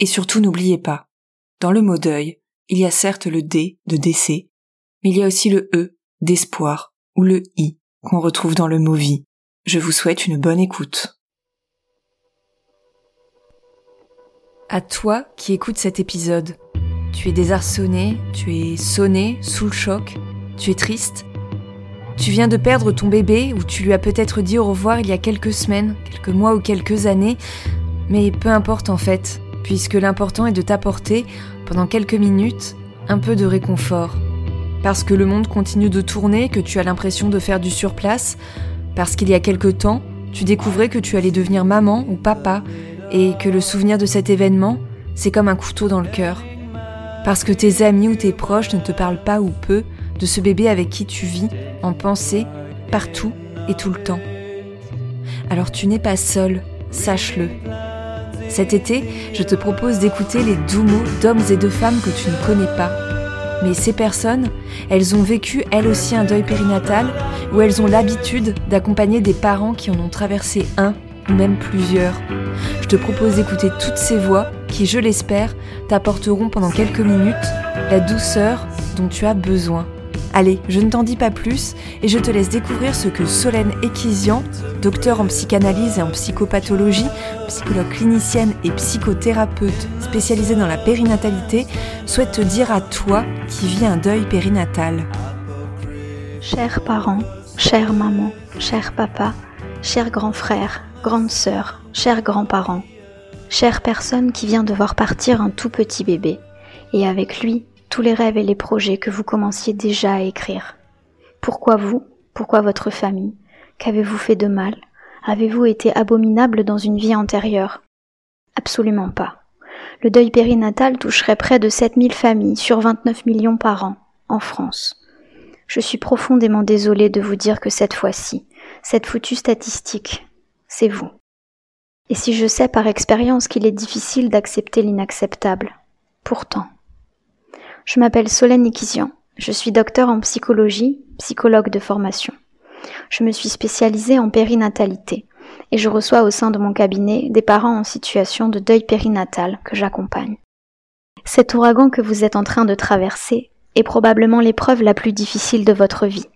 Et surtout n'oubliez pas, dans le mot deuil, il y a certes le D de décès, mais il y a aussi le E d'espoir ou le I qu'on retrouve dans le mot vie. Je vous souhaite une bonne écoute. À toi qui écoutes cet épisode, tu es désarçonné, tu es sonné, sous le choc, tu es triste. Tu viens de perdre ton bébé ou tu lui as peut-être dit au revoir il y a quelques semaines, quelques mois ou quelques années, mais peu importe en fait, puisque l'important est de t'apporter, pendant quelques minutes, un peu de réconfort. Parce que le monde continue de tourner, que tu as l'impression de faire du surplace, parce qu'il y a quelque temps, tu découvrais que tu allais devenir maman ou papa, et que le souvenir de cet événement, c'est comme un couteau dans le cœur. Parce que tes amis ou tes proches ne te parlent pas ou peu de ce bébé avec qui tu vis, en pensée, partout et tout le temps. Alors tu n'es pas seul, sache-le. Cet été, je te propose d'écouter les doux mots d'hommes et de femmes que tu ne connais pas. Mais ces personnes, elles ont vécu elles aussi un deuil périnatal ou elles ont l'habitude d'accompagner des parents qui en ont traversé un ou même plusieurs. Je te propose d'écouter toutes ces voix qui, je l'espère, t'apporteront pendant quelques minutes la douceur dont tu as besoin. Allez, je ne t'en dis pas plus et je te laisse découvrir ce que Solène Equisian, docteur en psychanalyse et en psychopathologie, psychologue clinicienne et psychothérapeute spécialisée dans la périnatalité, souhaite te dire à toi qui vis un deuil périnatal. Chers parents, chère maman, cher papa, cher grand frère, grande sœur, chers grands-parents, chère personne qui vient de voir partir un tout petit bébé, et avec lui tous les rêves et les projets que vous commenciez déjà à écrire. Pourquoi vous Pourquoi votre famille? Qu'avez-vous fait de mal? Avez-vous été abominable dans une vie antérieure? Absolument pas. Le deuil périnatal toucherait près de 7000 familles sur 29 millions par an en France. Je suis profondément désolée de vous dire que cette fois-ci, cette foutue statistique, c'est vous. Et si je sais par expérience qu'il est difficile d'accepter l'inacceptable, pourtant, je m'appelle Solène Ikisian. Je suis docteur en psychologie, psychologue de formation. Je me suis spécialisée en périnatalité et je reçois au sein de mon cabinet des parents en situation de deuil périnatal que j'accompagne. Cet ouragan que vous êtes en train de traverser est probablement l'épreuve la plus difficile de votre vie.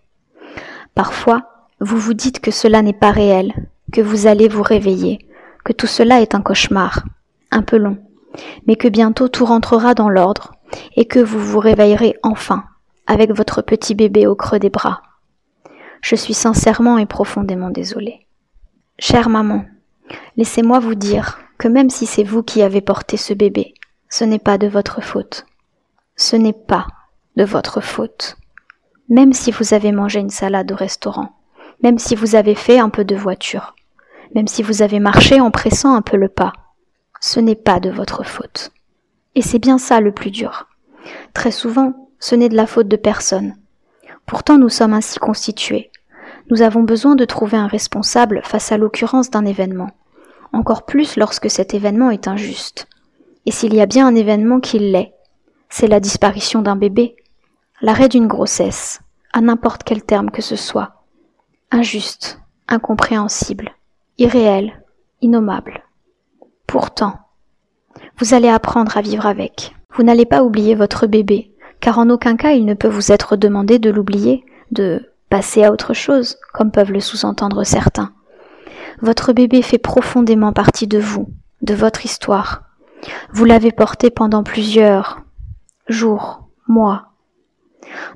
Parfois, vous vous dites que cela n'est pas réel, que vous allez vous réveiller, que tout cela est un cauchemar, un peu long, mais que bientôt tout rentrera dans l'ordre et que vous vous réveillerez enfin avec votre petit bébé au creux des bras. Je suis sincèrement et profondément désolée. Chère maman, laissez-moi vous dire que même si c'est vous qui avez porté ce bébé, ce n'est pas de votre faute. Ce n'est pas de votre faute. Même si vous avez mangé une salade au restaurant, même si vous avez fait un peu de voiture, même si vous avez marché en pressant un peu le pas, ce n'est pas de votre faute. Et c'est bien ça le plus dur. Très souvent, ce n'est de la faute de personne. Pourtant, nous sommes ainsi constitués. Nous avons besoin de trouver un responsable face à l'occurrence d'un événement, encore plus lorsque cet événement est injuste. Et s'il y a bien un événement qui l'est, c'est la disparition d'un bébé, l'arrêt d'une grossesse, à n'importe quel terme que ce soit. Injuste, incompréhensible, irréel, innommable. Pourtant, vous allez apprendre à vivre avec. Vous n'allez pas oublier votre bébé, car en aucun cas il ne peut vous être demandé de l'oublier, de passer à autre chose, comme peuvent le sous-entendre certains. Votre bébé fait profondément partie de vous, de votre histoire. Vous l'avez porté pendant plusieurs jours, mois.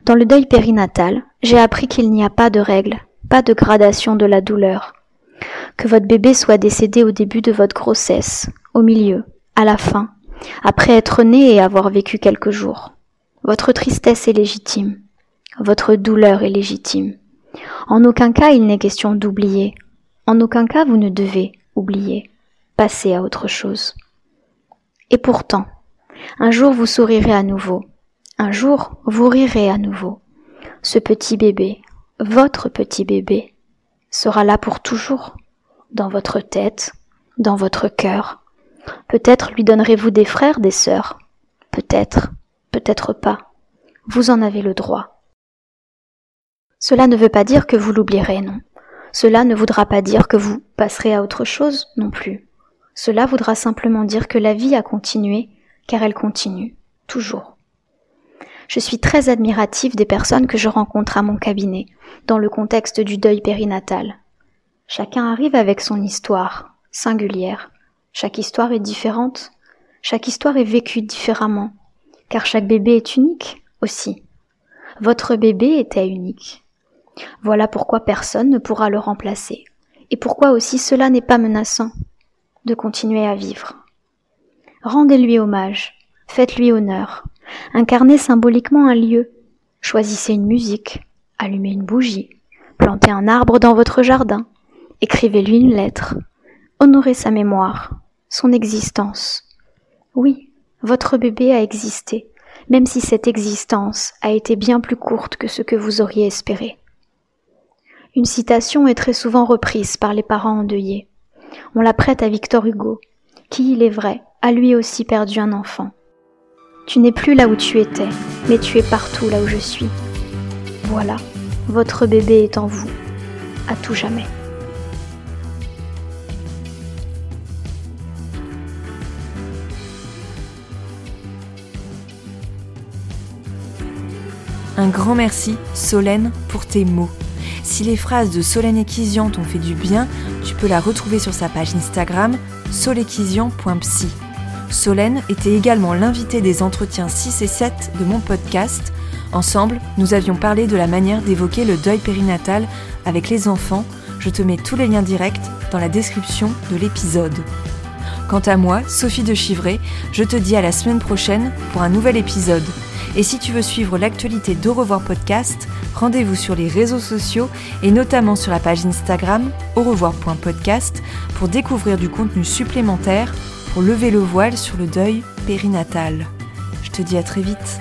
Dans le deuil périnatal, j'ai appris qu'il n'y a pas de règle, pas de gradation de la douleur. Que votre bébé soit décédé au début de votre grossesse, au milieu, à la fin, après être né et avoir vécu quelques jours. Votre tristesse est légitime. Votre douleur est légitime. En aucun cas il n'est question d'oublier. En aucun cas vous ne devez oublier. Passer à autre chose. Et pourtant, un jour vous sourirez à nouveau. Un jour vous rirez à nouveau. Ce petit bébé, votre petit bébé, sera là pour toujours, dans votre tête, dans votre cœur. Peut-être lui donnerez-vous des frères, des sœurs. Peut-être, peut-être pas. Vous en avez le droit. Cela ne veut pas dire que vous l'oublierez, non. Cela ne voudra pas dire que vous passerez à autre chose, non plus. Cela voudra simplement dire que la vie a continué, car elle continue, toujours. Je suis très admirative des personnes que je rencontre à mon cabinet, dans le contexte du deuil périnatal. Chacun arrive avec son histoire, singulière. Chaque histoire est différente, chaque histoire est vécue différemment, car chaque bébé est unique aussi. Votre bébé était unique. Voilà pourquoi personne ne pourra le remplacer, et pourquoi aussi cela n'est pas menaçant de continuer à vivre. Rendez-lui hommage, faites-lui honneur, incarnez symboliquement un lieu, choisissez une musique, allumez une bougie, plantez un arbre dans votre jardin, écrivez-lui une lettre, honorez sa mémoire, son existence. Oui, votre bébé a existé, même si cette existence a été bien plus courte que ce que vous auriez espéré. Une citation est très souvent reprise par les parents endeuillés. On la prête à Victor Hugo, qui, il est vrai, a lui aussi perdu un enfant. Tu n'es plus là où tu étais, mais tu es partout là où je suis. Voilà, votre bébé est en vous, à tout jamais. Un grand merci, Solène, pour tes mots. Si les phrases de Solène Equisian t'ont fait du bien, tu peux la retrouver sur sa page Instagram solequision.psy. Solène était également l'invitée des entretiens 6 et 7 de mon podcast. Ensemble, nous avions parlé de la manière d'évoquer le deuil périnatal avec les enfants. Je te mets tous les liens directs dans la description de l'épisode. Quant à moi, Sophie de Chivray, je te dis à la semaine prochaine pour un nouvel épisode. Et si tu veux suivre l'actualité d'Au revoir podcast, rendez-vous sur les réseaux sociaux et notamment sur la page Instagram au revoir.podcast pour découvrir du contenu supplémentaire pour lever le voile sur le deuil périnatal. Je te dis à très vite.